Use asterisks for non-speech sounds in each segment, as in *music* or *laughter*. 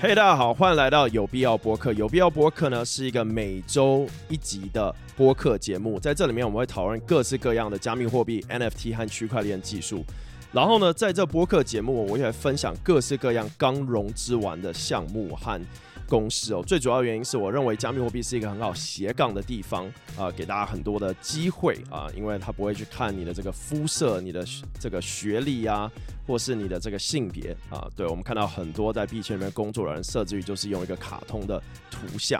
嘿，大家好，欢迎来到有必要播客。有必要播客呢是一个每周一集的播客节目，在这里面我们会讨论各式各样的加密货币、NFT 和区块链技术。然后呢，在这播客节目，我也会分享各式各样刚融资完的项目和公司哦。最主要原因是我认为加密货币是一个很好斜杠的地方啊、呃，给大家很多的机会啊、因为它不会去看你的这个肤色、你的这个学历呀、啊。或是你的这个性别啊，对，我们看到很多在币圈里面工作的人，设置于就是用一个卡通的图像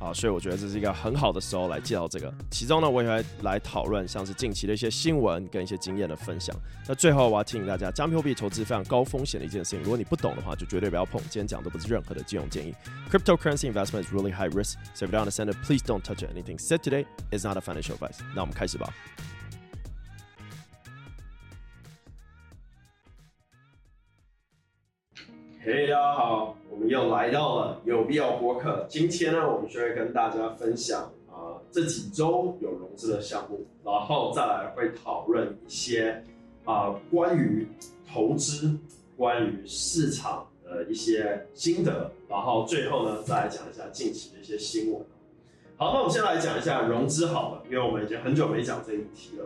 啊，所以我觉得这是一个很好的时候来介绍这个。其中呢，我也会来讨论像是近期的一些新闻跟一些经验的分享。那最后我要提醒大家，加密货币投资非常高风险的一件事情，如果你不懂的话，就绝对不要碰。今天讲的不是任何的金融建议。Cryptocurrency investment is really high risk, so if you don't understand it, please don't touch. Anything said today is not a financial advice. 那我们开始吧。嘿大家好，我们又来到了有必要播客。今天呢，我们就会跟大家分享啊、这几周有融资的项目，然后再来会讨论一些啊、关于投资、关于市场的一些心得，然后最后呢，再来讲一下近期的一些新闻。好，那我们先来讲一下融资好了，因为我们已经很久没讲这一题了。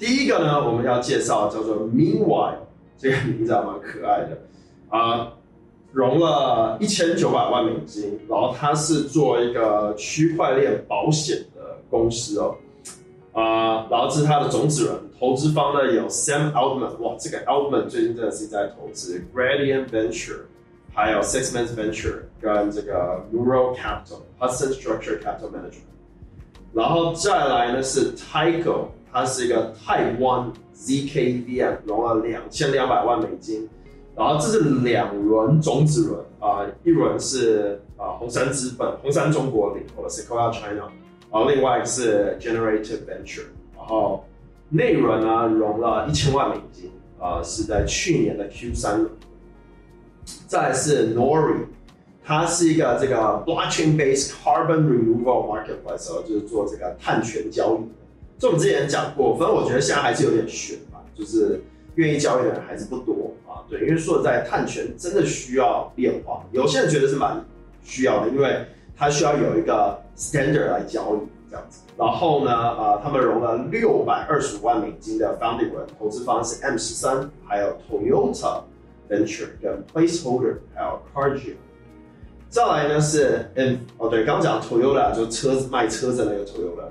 第一个呢，我们要介绍叫做 Meanwhile，这个名字还蛮可爱的啊，融了一千九百万美金，然后它是做一个区块链保险的公司哦，啊，然后这是它的种子人，投资方呢有 Sam Altman，哇，这个 Altman 最近真的是在投资 Gradient Venture，还有 Sixmans Venture 跟这个 Neural Capital、Hudson Structure Capital Management，然后再来呢是 Tyco。它是一个台湾 ZKVM，融了两千两百万美金，然后这是两轮种子轮啊、一轮是啊红杉资本、红杉中国领投的 Sequoia China，然后另外一个是 Generative Venture，然后内轮呢融了一千万美金啊、是在去年的 Q 三。再来是 Nori，它是一个这个 Blockchain-based Carbon Removal Marketplace，就是做这个碳权交易。这我们之前讲过，反正我觉得现在还是有点悬吧，就是愿意交易的人还是不多啊。对，因为说实在，碳权真的需要变化，有些人觉得是蛮需要的，因为它需要有一个 standard 来交易这样子。然后呢，啊，他们融了六百二十五万美金的 funding 投资方是 M 十三，还有 Toyota Venture 跟 Placeholder，还有 Cargill。再来呢是 M，哦，对，刚刚讲 Toyota 就车子卖车子那个 Toyota。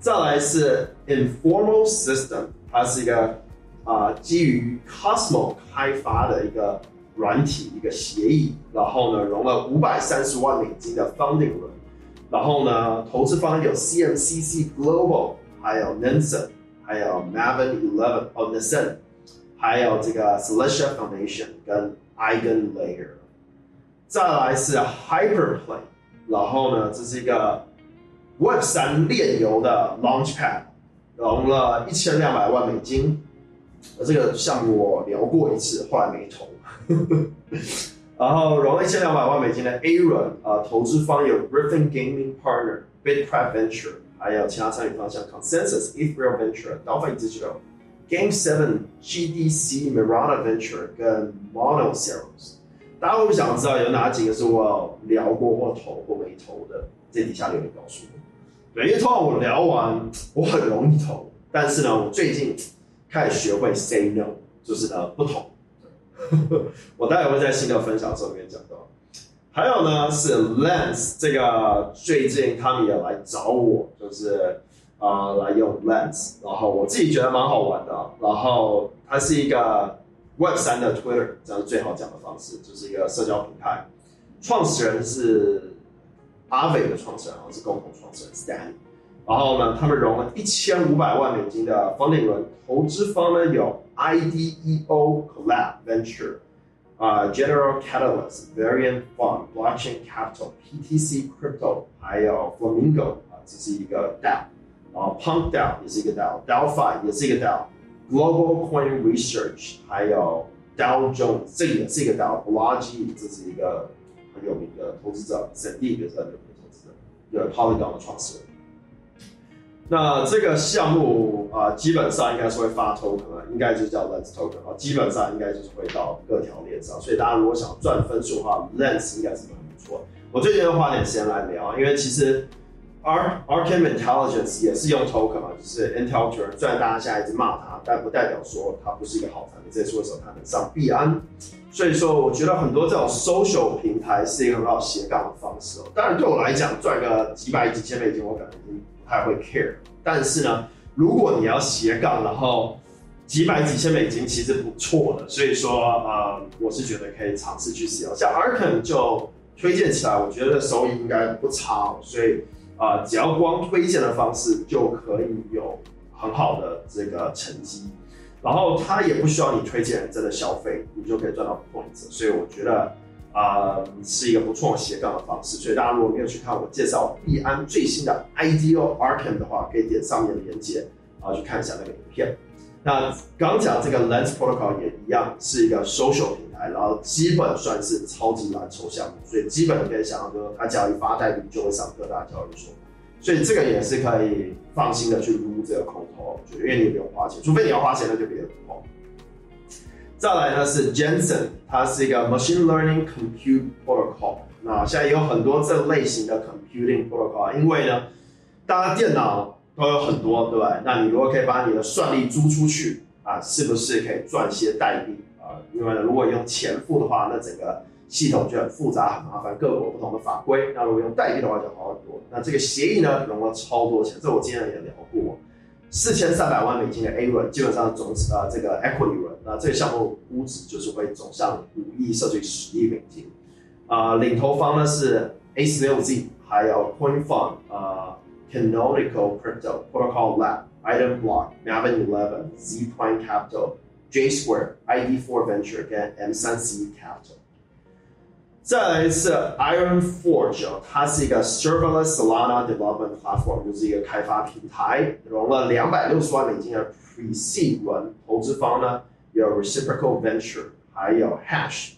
再来是 Informal System，它是一个啊、基于 Cosmo 开发的一个软体一个协议，然后呢融了五百三十万美金的 funding 轮，然后呢投资方有 CMCC Global，还有 Nansen，还有 Maven Eleven 哦 Nansen，还有这个 Celestia Foundation 跟 EigenLayer。再来是 Hyperplane，然后呢这是一个。Web 三链游的 Launchpad 融了一千两百万美金，这个项目我聊过一次，后来没投。然后融了一千两百万美金的 A 轮，呃，投资方有 Griffin Gaming Partner、Bitcraft Venture，还有其他参与方向 Consensus、Ethereum Venture、Delphi Digital、Game Seven、GDC、Mirana Venture 跟 Mono Series。大家会想知道有哪几个是我聊过或投或没投的？这底下留言告诉我。对，因为通常我聊完，我很容易投，但是呢，我最近开始学会 say no，就是呢不投。*laughs* 我待会会在新的分享中面讲到。还有呢是 Lens，这个最近他们也来找我，就是啊、来用 Lens，然后我自己觉得蛮好玩的。然后它是一个 Web 三的 Twitter，这样最好讲的方式，就是一个社交平台，创始人是。阿伟的创始人，是共同创始人 Stan，然后呢，他们融了一千五百万美金的 funding 轮，投资方呢有 IDEO Collab Venture，啊、uh, General Catalyst Variant Fund Blockchain Capital PTC Crypto，还有 Flamingo 啊，这是一个 DAO，然后 Punk DAO 也是一个 DAO，Delphi 也是一个 DAO，Global Coin Research，还有 Dow Jones 这个也是一个 DAO，Balaji 这是一个。 有名的投资者，Sandeep 也是很有名的投资者，有 Polygon 的创始人。那这个项目啊、基本上应该是会发 token，应该就叫 Lens token 啊，基本上应该就是会到各条链上。所以大家如果想赚分数的话，Lens 应该是很不错。我最近要花点时间来聊，因为其实 R R K Intelligence 也是用 token 嘛，就是 Intelligence。虽然大家现在一直骂它，但不代表说它不是一个好产品。这也是为什么它能上币安。所以说，我觉得很多这种 social 平台是一个很好斜杠的方式哦。当然，对我来讲，赚个几百几千美金，我可能已经不太会 care。但是呢，如果你要斜杠，然后几百几千美金其实不错的。所以说，呃，我是觉得可以尝试去使用。像 Arcan 就推荐起来，我觉得收益应该不差。所以，啊、只要光推荐的方式就可以有很好的这个成绩。然后它也不需要你推荐真的消费，你就可以赚到 points。所以我觉得啊、是一个不错的斜杠的方式。所以大家如果没有去看我介绍币安最新的 IDO Arcan 的话，可以点上面的链接，然后去看一下那个影片。那刚讲这个 Lens Protocol 也一样是一个 social 平台，然后基本算是超级蓝筹项目，所以基本可以想象，说它只要一发代币，就会上各大交易所。所以这个也是可以放心的去撸这个空投，就，因为你不用花钱，除非你要花钱，那就别碰。再来呢是 Jensen，它是一个 Machine Learning Compute Protocol。那现在有很多这类型的 Computing Protocol，因为呢，大家电脑都有很多，对吧？那你如果可以把你的算力租出去啊，是不是可以赚些代币？因为，如果用钱付的话，那整个系统就很复杂很麻烦，各国不同的法规。那如果用代币的话就好很多。那这个协议呢，融了超多钱，这我今天也聊过，四千三百万美金的 A 轮，基本上总值啊这个 equity 轮，那这个项目估值就是会走向五亿甚至十亿美金。啊、呃，领投方呢是 A 十六 Z，还有 Coin Fund、呃、Canonical Crypto Protocol Lab Item Block Maven Eleven Z Prime Capital J Square ID Four Venture 跟 M 三 C Capital。再来一次，Iron Forge，它是一个 Serverless Solana Development Platform，就是一个开发平台，融了两百六十万美金的 Pre-Seed 轮，投资方呢有 Reciprocal Venture，还有 Hash，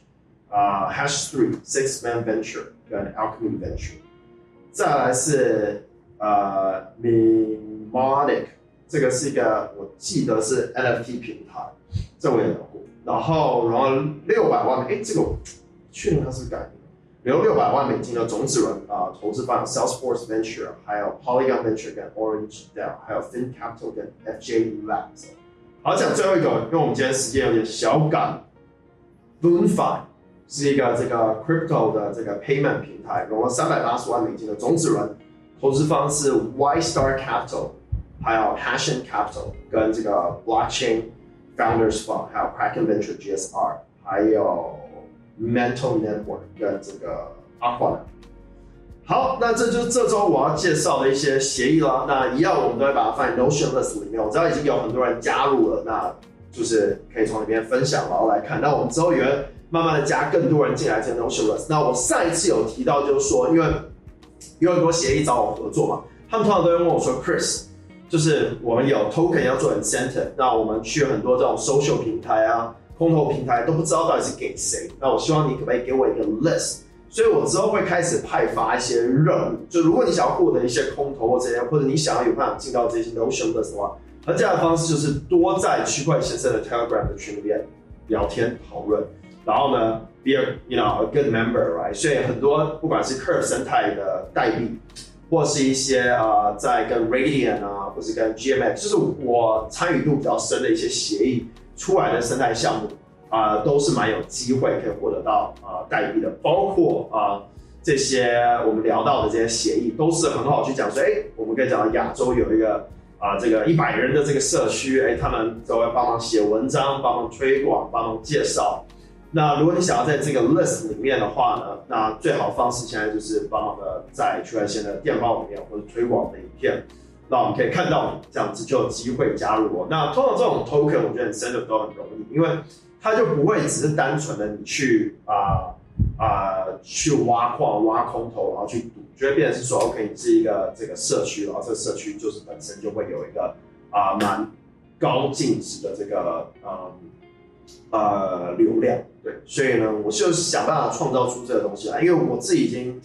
啊、uh, Hash Three Six Man Venture 跟 Alchemy Venture。再来是呃、uh, Mnemonic，这个是一个我记得是 NFT 平台， 这我也聊过。然后然后六百万，哎，这个。去年它是改名，有六百万美金的种子轮啊，投资方 Salesforce Venture，还有 Polygon Venture 跟 Orange Dell，还有 Fin Capital 跟 FJ Labs。好，讲最后一个，因为我们今天时间有点小赶，BloomFi 是一个这个 Crypto 的这个 Payment 平台，融了三百八十万美金的种子轮，投资方是 Y Star Capital，还有 Passion Capital 跟这个 Blockchain Founders Fund，还有 Kraken Venture GSR，还有。Mental Network 跟这个 Aqua，好，那这就是这周我要介绍的一些协议了。那一样，我们都会把它放在 Notion List 里面。我知道已经有很多人加入了，那就是可以从里面分享，然后来看。那我们之后也会慢慢的加更多人进来这个 Notion List。那我上一次有提到，就是说，因为有很多协议找我合作嘛，他们通常都会问我说，Chris，就是我们有 Token 要做 Incentive，那我们去很多这种 Social 平台啊。空投平台都不知道到底是给谁，那我希望你可不可以给我一个 list，所以我之后会开始派发一些任务，就如果你想要获得一些空投或这些，或者你想要有办法进到这些 Notion list 的话，那这样的方式就是多在区块先生的 Telegram 的群里面聊天讨论，然后呢，be a you know a good member，right？所以很多不管是 Curve 生态的代币，或是一些啊、在跟 Radian 啊，或是跟 GMX，就是我参与度比较深的一些协议。出来的生态项目啊、都是蛮有机会可以获得到啊、呃、代币的，包括啊、这些我们聊到的这些协议，都是很好去讲说，哎，我们可以讲到亚洲有一个啊、这个一百人的这个社区，哎，他们都会帮忙写文章，帮忙推广，帮忙介绍。那如果你想要在这个 list 里面的话呢，那最好方式现在就是帮忙的在区块链的电报里面或者推广的影片。那我们可以看到你这样子就有机会加入我。那通常这种 token 我觉得 incentive 都很容易，因为它就不会只是单纯的你去啊啊、去挖矿挖空投，然后去赌，就会变成是说 OK 你是一个这个社区，然后这个社区就是本身就会有一个啊蛮、高净值的这个呃呃流量，对，所以呢，我就想办法创造出这个东西来，因为我自己已经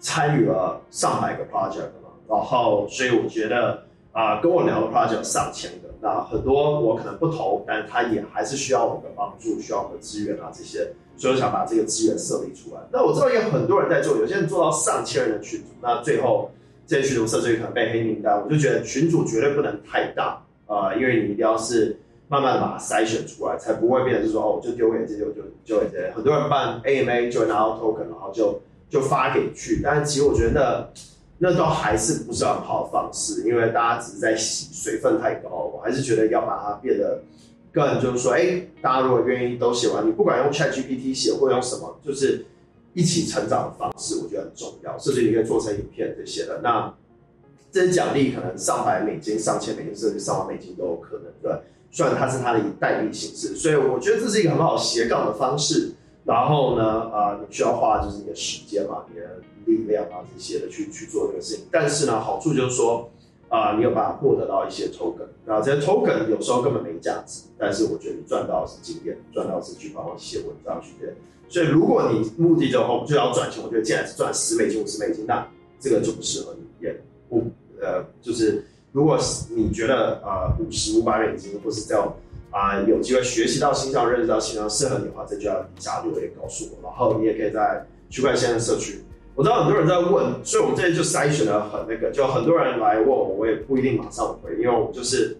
参与了上百个 project 了嘛。然后，所以我觉得啊、跟我聊的 project 上千个，那很多我可能不投，但他也还是需要我的帮助，需要我的资源啊这些，所以我想把这个资源设立出来。那我知道有很多人在做，有些人做到上千人的群组，那最后这些群组设置可能被黑名单，我就觉得群组绝对不能太大啊、因为你一定要是。慢慢把它筛选出来，才不会变成说哦，就丢给这些，就就这。很多人办 AMA 就会拿到 token，然后就就发给去。但是其实我觉得那那都还是不是很好的方式，因为大家只是在洗，水分太高。我还是觉得要把它变得更就是说，哎，大家如果愿意都写完，你不管用 ChatGPT 写或用什么，就是一起成长的方式，我觉得很重要。甚至你可以做成影片这些的。那这些奖励可能上百美金、上千美金，甚至上万美金都有可能，对。虽然它是它的代币形式，所以我觉得这是一个很好斜杠的方式。然后呢，呃，你需要花就是你的时间嘛，你的力量啊这些的去去做这个事情。但是呢，好处就是说，啊、你有办法获得到一些 token，然后这些 token 有时候根本没价值，但是我觉得你赚到的是经验，赚到的是去帮我写文章去练。所以如果你目的就后就要赚钱，我觉得既然是赚十美金、五十美金，那这个就不适合你，也不呃就是。如果你觉得啊五十五百美金，或是这样啊、有机会学习到新上、认识到新上适合你的话，这就要加入，也告诉我。然后你也可以在区块链的社区，我知道很多人在问，所以我们这里就筛选了很那个，就很多人来问我，我也不一定马上回，因为我就是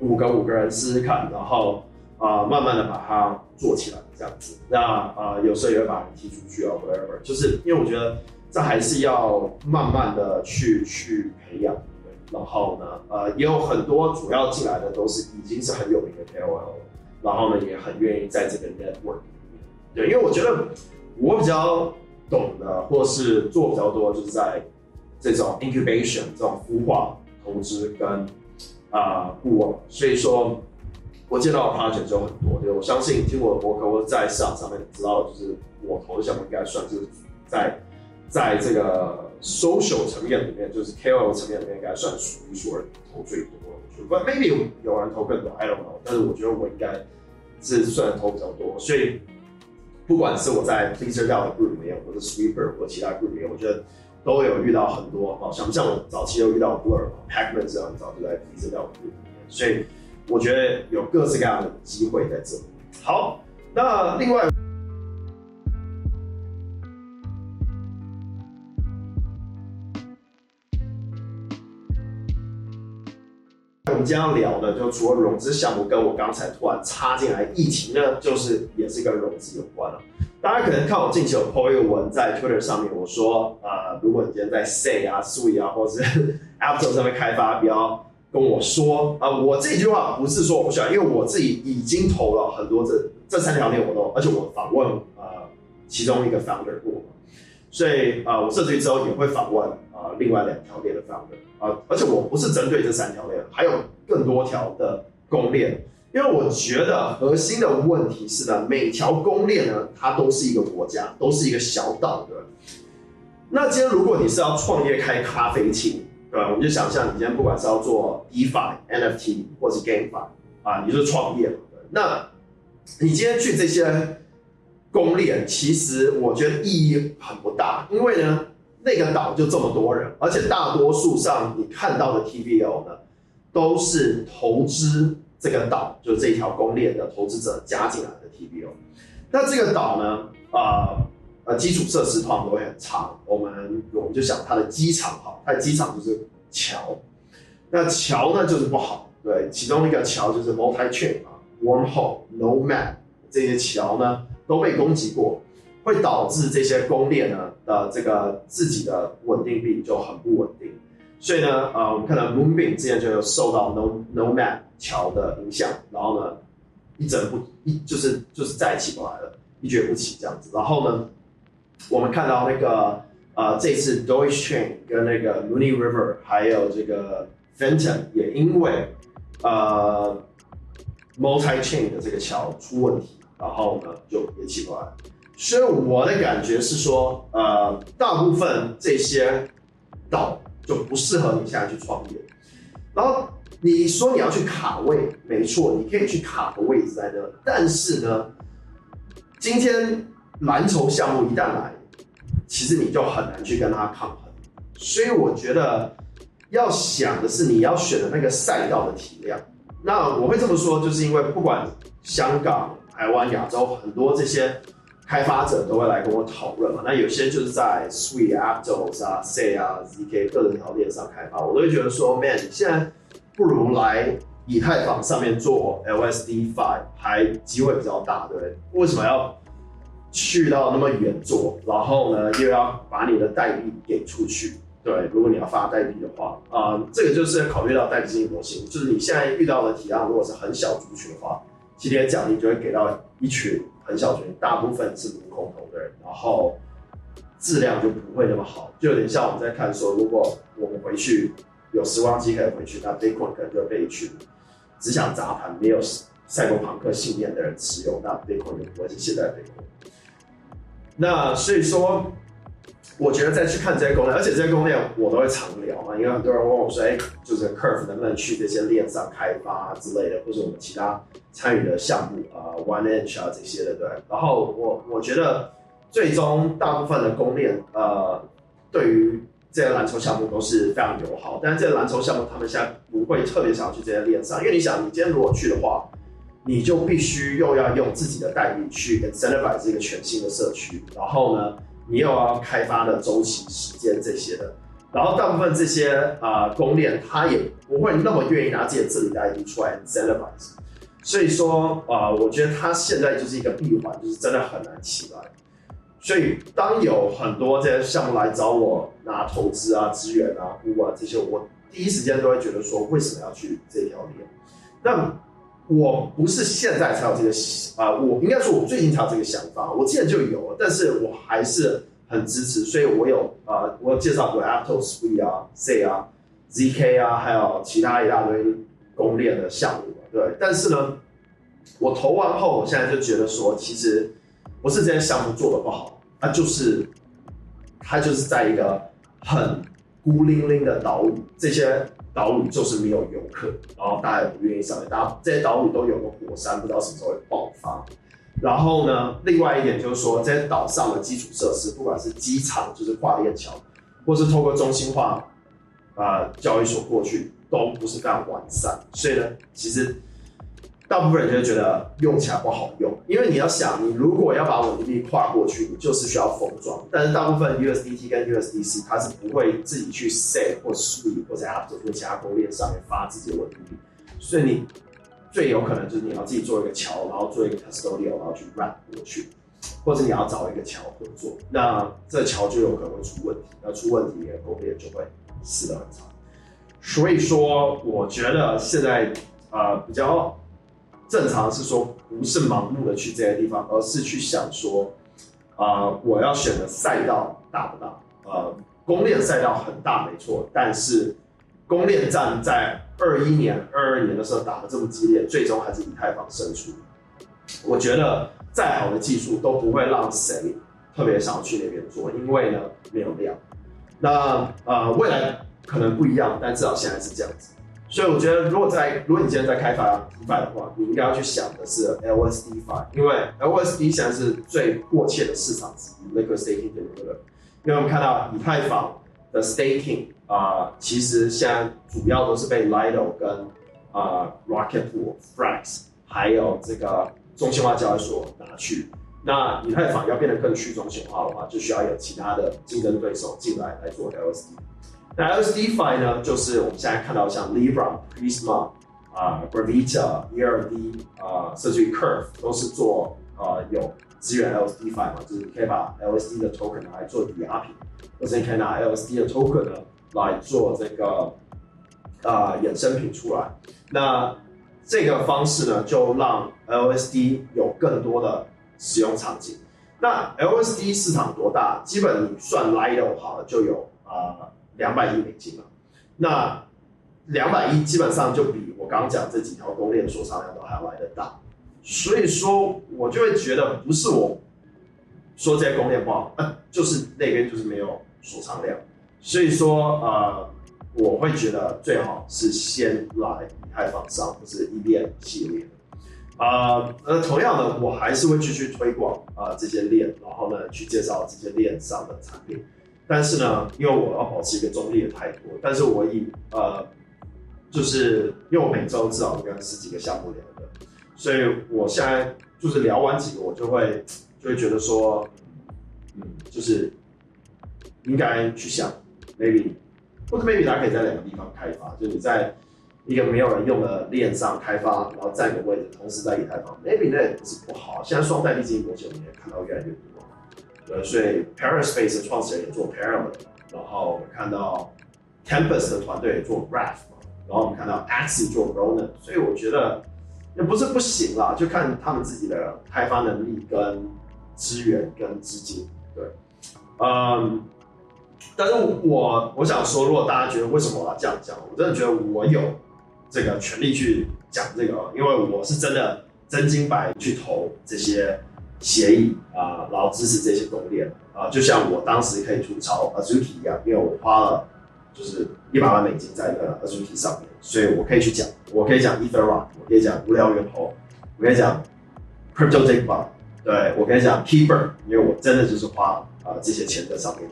五个五个人试试看，然后啊、慢慢的把它做起来这样子。那啊、有时候也会把人踢出去啊，whatever，就是因为我觉得这还是要慢慢的去去培养。然后呢，呃，也有很多主要进来的都是已经是很有名的 KOL，然后呢，也很愿意在这个 network 里面。对，因为我觉得我比较懂的，或是做比较多，就是在这种 incubation 这种孵化投资跟啊、顾问。所以说，我见到的 project 就很多。对，我相信听我的博客或者在市场上面知道，就是我投的项目应该算是在在这个。Social 层面里面，就是 KOL 层面里面，应该算数一数二投最多。不，maybe 有有人投更多，I don't know。但是我觉得我应该是算投比较多。所以不管是我在 Pleasr DAO 的 group 里面，或者 Sweeper 或其他 group 里面，我觉得都有遇到很多。好像不像我早期有遇到 Blur、Pac-Man 这样，早就在 Pleasr DAO group 里面。所以我觉得有各式各样的机会在这里。好，那另外。今天要聊的，就除了融资项目，跟我刚才突然插进来疫情呢，就是也是跟融资有关了。大家可能看我近期有 po 一个文在 Twitter 上面，我说，呃，如果你今天在 Say 啊、Sui 啊，或者是 *laughs* Apple 上面开发，不要跟我说啊、我这句话不是说我不喜欢，因为我自己已经投了很多这这三条链，我都，而且我访问呃其中一个 founder 过，所以啊、呃，我设计之后也会访问另外两条链的 founder。啊，而且我不是针对这三条链，还有更多条的公链，因为我觉得核心的问题是呢，每条公链呢，它都是一个国家，都是一个小岛，对吧？那今天如果你是要创业开咖啡厅，对吧？我们就想象你今天不管是要做 DeFi、NFT 或是 GameFi 啊，你就是创业嘛，那你今天去这些公链，其实我觉得意义很不大，因为呢。那个岛就这么多人，而且大多数上你看到的 TVL 呢，都是投资这个岛，就是这条公链的投资者加进来的 TVL。那这个岛呢，呃，呃基础设施通常都会很差。我们我们就想它的机场好，它的机场就是桥，那桥呢就是不好。对，其中一个桥就是 Multi Chain 啊，Wormhole、Nomad 这些桥呢都被攻击过。会导致这些公链呢的这个自己的稳定币就很不稳定，所以呢，呃，我们看到 Moonbeam 之前就有受到 No Nomad 桥的影响，然后呢，一整不一就是就是再起不来了，一蹶不起这样子。然后呢，我们看到那个呃这次 Doge Chain 跟那个 Mooney River 还有这个 Phantom 也因为呃 Multi Chain 的这个桥出问题，然后呢就也起不来。所以我的感觉是说，呃，大部分这些岛就不适合你现在去创业。然后你说你要去卡位，没错，你可以去卡个位置在那。但是呢，今天蓝筹项目一旦来，其实你就很难去跟它抗衡。所以我觉得要想的是你要选的那个赛道的体量。那我会这么说，就是因为不管香港、台湾、亚洲，很多这些开发者都会来跟我讨论嘛。那有些就是在 Sui、Aptos 啊、Sei 啊、ZK 各种条件上开发，我都会觉得说，Man，你现在不如来以太坊上面做 LSD Five 还机会比较大，对不对？为什么要去到那么远做？然后呢，又要把你的代币给出去？对，如果你要发代币的话，啊、这个就是考虑到代币经济模型，就是你现在遇到的体量如果是很小族群的话，今天奖励就会给到一群很小群，大部分是无空投的人，然后质量就不会那么好，就有点像我们在看说，如果我们回去有时光机可以回去，那 Bitcoin 可能就被一群只想砸盘、没有赛博朋克信念的人持有，那 Bitcoin 就不会是现在的 Bitcoin。那所以说。我觉得再去看这些公链，而且这些公链我都会常聊嘛，因为很多人问我说，哎，就是 Curve 能不能去这些链上开发之类的，或者我们其他参与的项目啊，One Inch 啊这些的，对。然后我我觉得最终大部分的公链，呃，对于这些蓝筹项目都是非常友好，但是这些蓝筹项目他们现在不会特别想要去这些链上，因为你想，你今天如果去的话，你就必须又要用自己的代币去 incentivize 这个全新的社区，然后呢，你又要开发的周期时间这些的，然后大部分这些啊、呃、公链，他也不会那么愿意拿自己的治理代币出来 celebrate，所以说啊、我觉得他现在就是一个闭环，就是真的很难起来。所以当有很多这些项目来找我拿投资啊、资源啊、物啊这些，我第一时间都会觉得说，为什么要去这条链？那。我不是现在才有这个啊、我应该说，我最近才有这个想法。我之前就有了，但是我还是很支持，所以我有啊、我介绍过 Aptos、Sui 啊、Sei 啊、ZK 啊，还有其他一大堆公链的项目，对。但是呢，我投完后，我现在就觉得说，其实不是这些项目做的不好，它就是它就是在一个很孤零零的岛屿，这些。岛屿就是没有游客，然后大家也不愿意上来。大家这些岛屿都有个火山，不知道什么时候会爆发。然后呢，另外一点就是说，这些岛上的基础设施，不管是机场，就是跨链桥，或是透过中心化啊、呃、交易所过去，都不是非常完善。所以呢，其实。大部分人就会觉得用起来不好用，因为你要想，你如果要把稳定币跨过去，你就是需要封装。但是大部分 USDT 跟 USDC 它是不会自己去 Sei 或 Sui 或者 Aptos 或其他公链上面发自己的稳定币，所以你最有可能就是你要自己做一个桥，然后做一个 custodial，然后去 run 过去，或者你要找一个桥合作，那这桥就有可能会出问题，那出问题你的公链就会死得很惨。所以说，我觉得现在呃比较。正常是说，不是盲目的去这些地方，而是去想说，啊、我要选的赛道大不大？呃，公链赛道很大，没错，但是公链战在二一年、二二年的时候打得这么激烈，最终还是以太坊胜出。我觉得再好的技术都不会让谁特别想要去那边做，因为呢没有量。那呃，未来可能不一样，但至少现在是这样子。所以我觉得，如果在如果你今天在开发 DeFi 的话，你应该要去想的是 LSD Fi，因为 LSD 现在是最迫切的市场之一，Liquid Staking 的一个？因为我们看到以太坊的 Staking 啊、呃，其实现在主要都是被 Lido 跟啊、呃、Rocket Pool、Frax 还有这个中心化交易所拿去。那以太坊要变得更去中心化的话，就需要有其他的竞争对手进来来做 LSD。那 LSDFi 呢，就是我们现在看到像 Libra、Prisma 啊、Gravita、ERD 啊，甚至于 Curve 都是做啊有支援 LSDFi 嘛，就是可以把 LSD 的 token 来做抵押品，或者你可以拿 LSD 的 token 呢来做这个啊衍生品出来。那这个方式呢，就让 LSD 有更多的使用场景。那 LSD 市场多大？基本你算 Lido 好了，就有啊。两百亿美金嘛，那两百亿基本上就比我刚刚讲这几条公链锁仓量都还要来得大，所以说我就会觉得不是我说这些公链不好，呃，*laughs* 就是那边就是没有锁仓量，所以说呃，我会觉得最好是先来以太坊上，不是一链系列。啊，呃，同样的，我还是会继续推广啊、这些链，然后呢去介绍这些链上的产品。但是呢，因为我要保持一个中立的态度，但是我以呃，就是因为我每周至少跟十几个项目聊的，所以我现在就是聊完几个，我就会就会觉得说，嗯，就是应该去想，maybe 或者 maybe 大家可以在两个地方开发，就是你在一个没有人用的链上开发，然后占个位置，同时在以太坊，maybe 那也不是不好。现在双代币经营模型我们也看到越来越多。呃，所以 Paraspace 的创始人也做 Parallel，然后我们看到 Tempest 的团队也做 Graph，然后我们看到 Axie 做 Ronin，所以我觉得也不是不行啦，就看他们自己的开发能力跟资源跟资金。对，嗯，但是我我想说，如果大家觉得为什么我要这样讲，我真的觉得我有这个权利去讲这个，因为我是真的真金白银去投这些。协议啊，然后支持这些公链啊，就像我当时可以吐槽 Azuki 一样，因为我花了就是一百万美金在那个 Azuki 上面，所以我可以去讲，我可以讲 EtherRock，我可以讲无聊猿猴，我可以讲 cryptoTikTok，对，我可以讲 Keeper，因为我真的就是花啊这些钱在上面。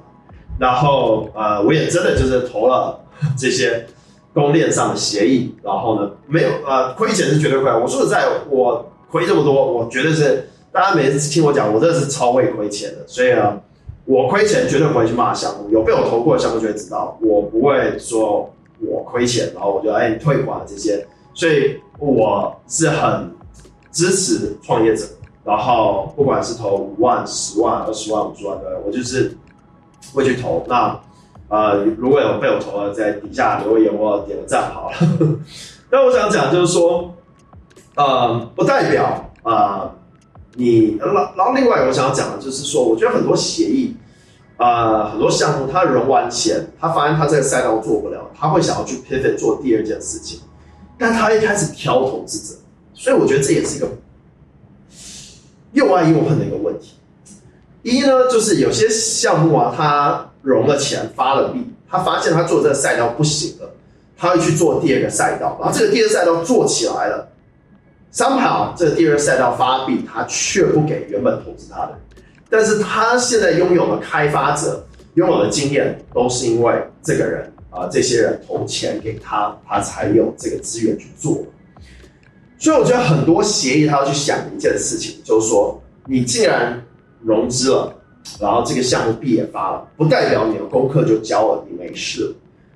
然后呃，我也真的就是投了这些公链上的协议，然后呢，没有呃亏钱是绝对亏，我说实在，我亏这么多，我绝对是。大家每次听我讲，我真的是超会亏钱的，所以呢，我亏钱绝对不会去骂项目。有被我投过的项目就会知道，我不会说我亏钱，然后我就哎退款这些。所以我是很支持创业者，然后不管是投五万、十万、二十万、五十万的，我就是会去投。那呃，如果有被我投的，在底下留言或点个赞好了。*laughs* 那我想讲就是说，呃，不代表啊。你然后，然后另外我想要讲的就是说，我觉得很多协议，呃，很多项目，他融完钱，他发现他这个赛道做不了，他会想要去 pivot 做第二件事情，但他一开始挑投资者，所以我觉得这也是一个又爱又恨的一个问题。一呢，就是有些项目啊，他融了钱发了币，他发现他做这个赛道不行了，他会去做第二个赛道，然后这个第二个赛道做起来了。Somehow 这个第二赛道发币，他却不给原本投资他的，但是他现在拥有的开发者拥有的经验，都是因为这个人啊、这些人投钱给他，他才有这个资源去做。所以我觉得很多协议，他要去想一件事情，就是说，你既然融资了，然后这个项目币也发了，不代表你的功课就交了，你没事。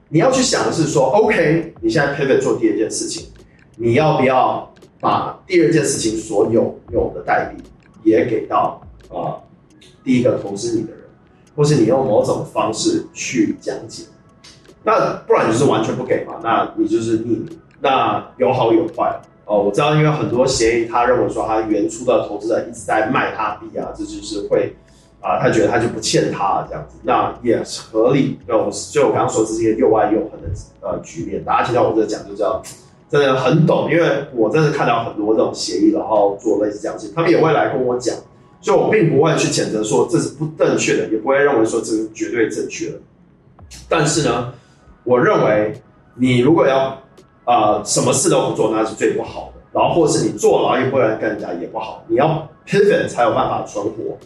你要去想的是说，OK，你现在 pivot 做第二件事情，你要不要？把第二件事情所有有的代币也给到啊、第一个投资你的人，或是你用某种方式去讲解，那不然就是完全不给嘛，那你就是匿名，那有好有坏哦。我知道，因为很多协议他认为说他原初的投资人一直在卖他币啊，这就是会啊、他觉得他就不欠他这样子，那也是合理。那我所以我刚刚说这是一个又爱又恨的呃局面，大家听到我这讲就知道。真的很懂，因为我真的看到很多这种协议，然后做类似这样子，他们也会来跟我讲，所以我并不会去谴责说这是不正确的，也不会认为说这是绝对正确的。但是呢，我认为你如果要呃什么事都不做，那是最不好的。然后或是你做了又不能跟人家也不好，你要 pivot 才有办法存活，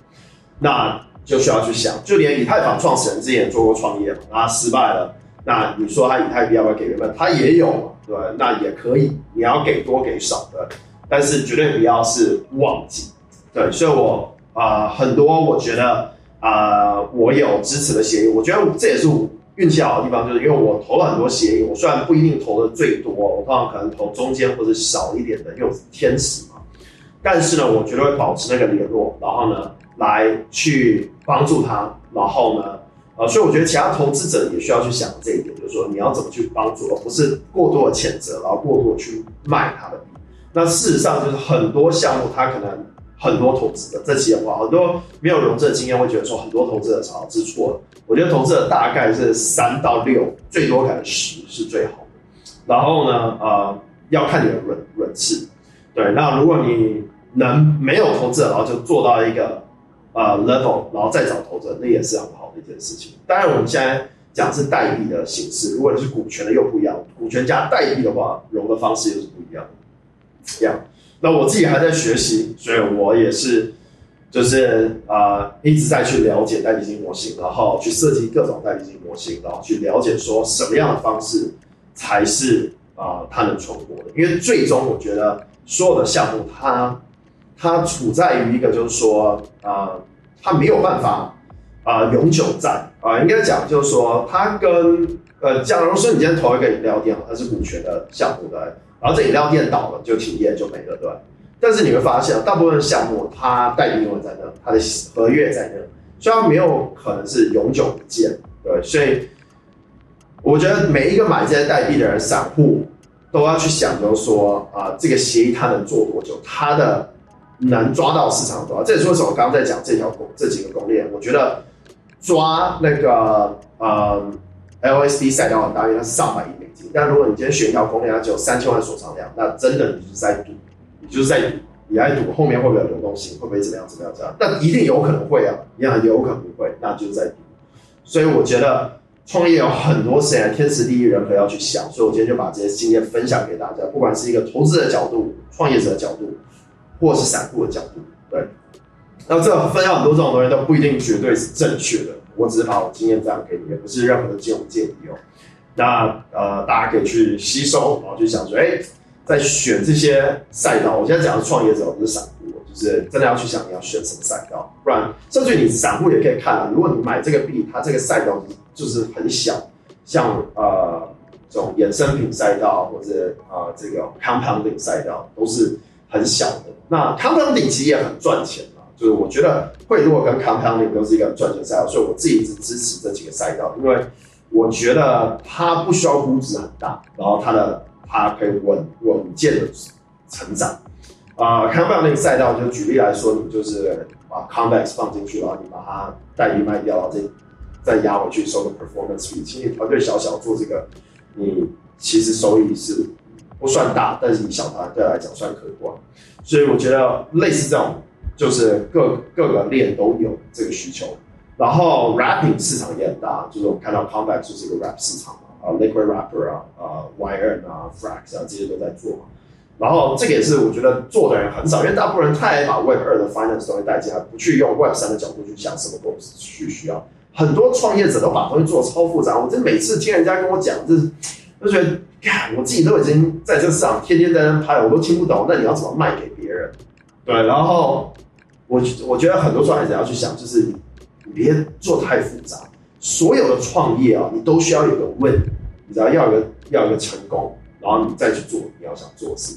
那就需要去想，就连以太坊创始人之前做过创业嘛，然后失败了，那你说他以太币要不要给原本？他也有。对，那也可以，你要给多给少的，但是绝对不要是忘记。对，所以我啊、很多我觉得啊、我有支持的协议，我觉得这也是运气好的地方，就是因为我投了很多协议，我虽然不一定投的最多，我通常可能投中间或者少一点的，因为我是天使嘛，但是呢，我绝对会保持那个联络，然后呢，来去帮助他，然后呢。啊，所以我觉得其他投资者也需要去想这一点，就是说你要怎么去帮助，而不是过多的谴责，然后过多的去卖他的币。那事实上就是很多项目，他可能很多投资者，这期的话，很多没有融资的经验会觉得说很多投资者炒是错的。我觉得投资者大概是三到六，最多可能十是最好的。然后呢，呃，要看你的轮轮次。对，那如果你能没有投资者，然后就做到一个呃 level，然后再找投资者，那也是很好。一件事情，当然我们现在讲是代币的形式，如果你是股权的又不一样，股权加代币的话，融的方式又是不一样的。这样，那我自己还在学习，所以我也是就是呃一直在去了解代币经模型，然后去设计各种代币经模型，然后去了解说什么样的方式才是啊、呃、它能存活的。因为最终我觉得所有的项目它它处在于一个就是说啊、呃、它没有办法啊、永久在啊、应该讲就是说它跟呃假如说你今天投一个饮料店，它是股权的项目对。然后这饮料店倒了，就停业就没了，对？但是你会发现，大部分项目它代币永远在那，它的合约在那，虽然没有可能是永久不见，对。所以我觉得每一个买这些代币的人，散户都要去想，就是说啊、这个协议它能做多久，它的能抓到市场多少？这也是为什么我刚刚在讲这条这几个攻链，我觉得抓那个呃 LSD 赛道很大，因为它是上百亿美金。但如果你今天选一条公链，它只有三千万锁仓量，那真的你就是在赌，你就是在赌，你在赌后面会不会有流动性，会不会怎么样怎么样这样？但一定有可能会啊，一样有可能不会，那就是在赌。所以我觉得创业有很多事情，天时地利人和要去想。所以我今天就把这些经验分享给大家，不管是一个投资的角度、创业者的角度，或是散户的角度，对。那这分享很多这种东西都不一定绝对是正确的，我只是把我经验这样给你，也不是任何的金融建议哦。那呃，大家可以去吸收，然后就想说，哎、在选这些赛道。我现在讲的创业者，不是散户，就是真的要去想你要选什么赛道，不然，甚至你散户也可以看啊。如果你买这个币，它这个赛道就是很小，像呃这种衍生品赛道或者呃这个 compounding 赛道都是很小的。那 compounding 其实也很赚钱，就是我觉得会如果跟 compounding 都是一个赚钱赛道，所以我自己一直支持这几个赛道，因为。我觉得它不需要估值很大，然后它的它可以稳稳健的成长。啊、呃，看不了那个赛道，就举例来说，你就是把 Convex 放进去，然后你把它代币卖掉，然后再再压回去收个 performance fee。其实你团队小小做这个，你其实收益是不算大，但是你小团队来讲算可观。所以我觉得类似这种，就是各各个链都有这个需求。然后 rapping 市场也很大，就是我们看到 Convex 就是一个 rap 市场嘛，啊 Liquid Rapper 啊，啊 YN 啊 Frax 啊这些都在做嘛。然后这个也是我觉得做的人很少，因为大部分人太把 Web 二的 Finance 东西带进来，不去用 Web 三的角度去想什么东西去需要。很多创业者都把东西做的超复杂，我这每次听人家跟我讲，就是就觉得，呀我自己都已经在这个市场天天在那拍，我都听不懂，那你要怎么卖给别人？对，然后我我觉得很多创业者要去想，就是你。别做太复杂，所有的创业啊，你都需要有个问你知道要有个要有个成功，然后你再去做你要想做的事。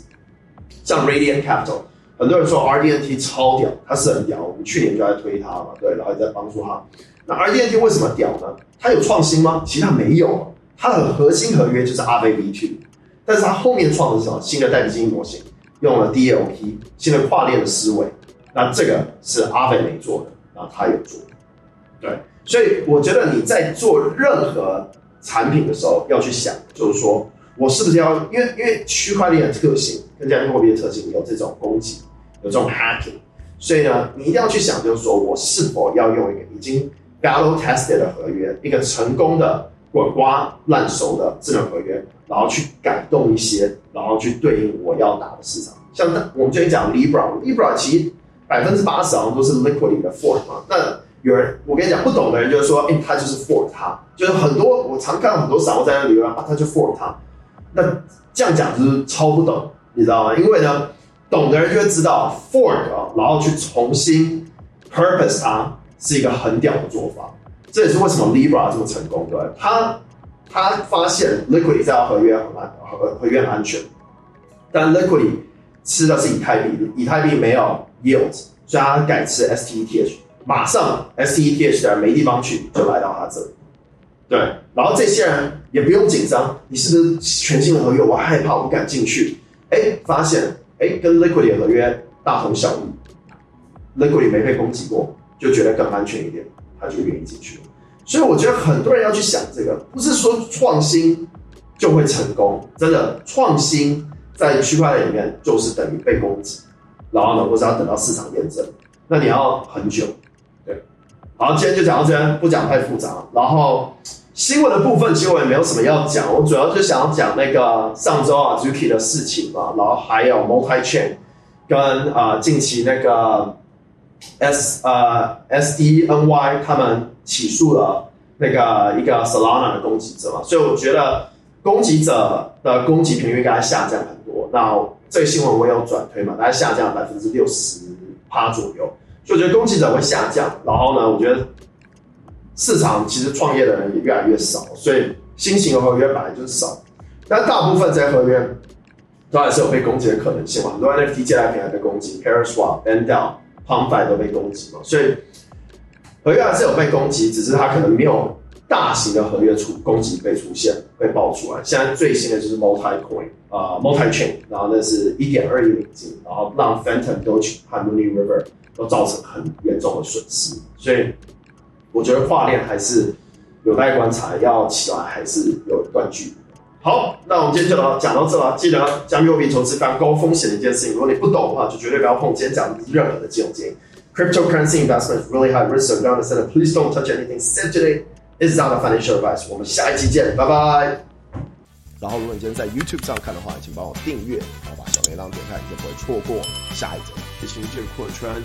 像 Radiant Capital，很多人说 RDNT 超屌，它是很屌，我们去年就在推它嘛，对，然后也在帮助它。那 RDNT 为什么屌呢？它有创新吗？其实它没有，它的核心合约就是 Aave V2，但是它后面创的是什么？新的代币经营模型，用了 DLP，新的跨链的思维，那这个是 Aave 没做的，然后它有做。对，所以我觉得你在做任何产品的时候，要去想，就是说我是不是要，因为因为区块链的特性跟加密货币的特性有这种攻击，有这种 hacking，所以呢，你一定要去想，就是说我是否要用一个已经 battle tested 的合约，一个成功的滚瓜烂熟的智能合约，然后去改动一些，然后去对应我要打的市场。像我们最近讲 Libra，Libra 其实百分之八十好像都是 Liquid 的 fork 嘛，那。有人，我跟你讲，不懂的人就是说，哎、欸，他就是 fork 他，就是很多我常看到很多散户在那里面啊，他就 fork 他，那这样讲就是超不懂，你知道吗？因为呢，懂的人就会知道 for 啊，然后去重新 purpose 它是一个很屌的做法，这也是为什么 Libra 这么成功，对？他他发现 Liquid 在合约很安合合约很安全，但 Liquid 吃的是以太币，以太币没有 yield，所以他改吃 STETH。马上 STETH 的人没地方去，就来到他这里。对，然后这些人也不用紧张，你是不是全新的合约？我害怕，我不敢进去。哎，发现哎，跟 Liquid 的合约大同小异，Liquid 没被攻击过，就觉得更安全一点，他就愿意进去了。所以我觉得很多人要去想这个，不是说创新就会成功，真的创新在区块链里面就是等于被攻击，然后呢，或是要等到市场验证，那你要很久。对好，今天就讲到这边，不讲太复杂。然后新闻的部分，其实我也没有什么要讲，我主要就想要讲那个上周啊 Zuki 的事情嘛，然后还有 Multi Chain 跟啊、近期那个 S 呃 SDNY 他们起诉了那个一个 Solana 的攻击者嘛，所以我觉得攻击者的攻击频率应该下降很多。那这个新闻我有转推嘛，大概下降百分之六十趴左右，所以我觉得攻击者会下降。然后呢，我觉得市场其实创业的人也越来越少，所以新型的合约本来就是少，但大部分这些合约都还是有被攻击的可能性嘛。很多 NFT 借贷平台被攻击，Paraswap、BandDAO、PalmFi 都被攻击嘛，所以合约还是有被攻击，只是它可能没有大型的合约出攻击被出现被爆出来。现在最新的就是 Multicoin 啊、呃、，Multichain，然后那是一点二亿美金，然后让 Phantom、Doge 和 Mooney River 都造成很严重的损失。所以我觉得跨链还是有待观察，要起来还是有一段距离。好，那我们今天就讲到这了。记得加密货币投资非常高风险的一件事情，如果你不懂的话，就绝对不要碰。今天讲的任何的金融建议，cryptocurrency investment is really high risk, so don't understand. Please don't touch anything. Said today is not financial advice. 我们下一期见，拜拜。然后，如果你今天在 YouTube 上看的话，请帮我订阅，然后把小铃铛点开，你就不会错过下一则。谢谢这个扩穿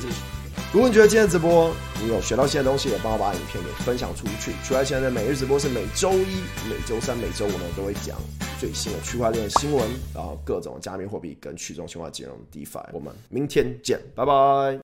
如果你觉得今天直播你有学到新的东西，也帮我把影片给分享出去。区块链的每日直播是每周一、每周三、每周五呢都会讲最新的区块链新闻，然后各种加密货币跟去中心化金融 DeFi。我们明天见，拜拜。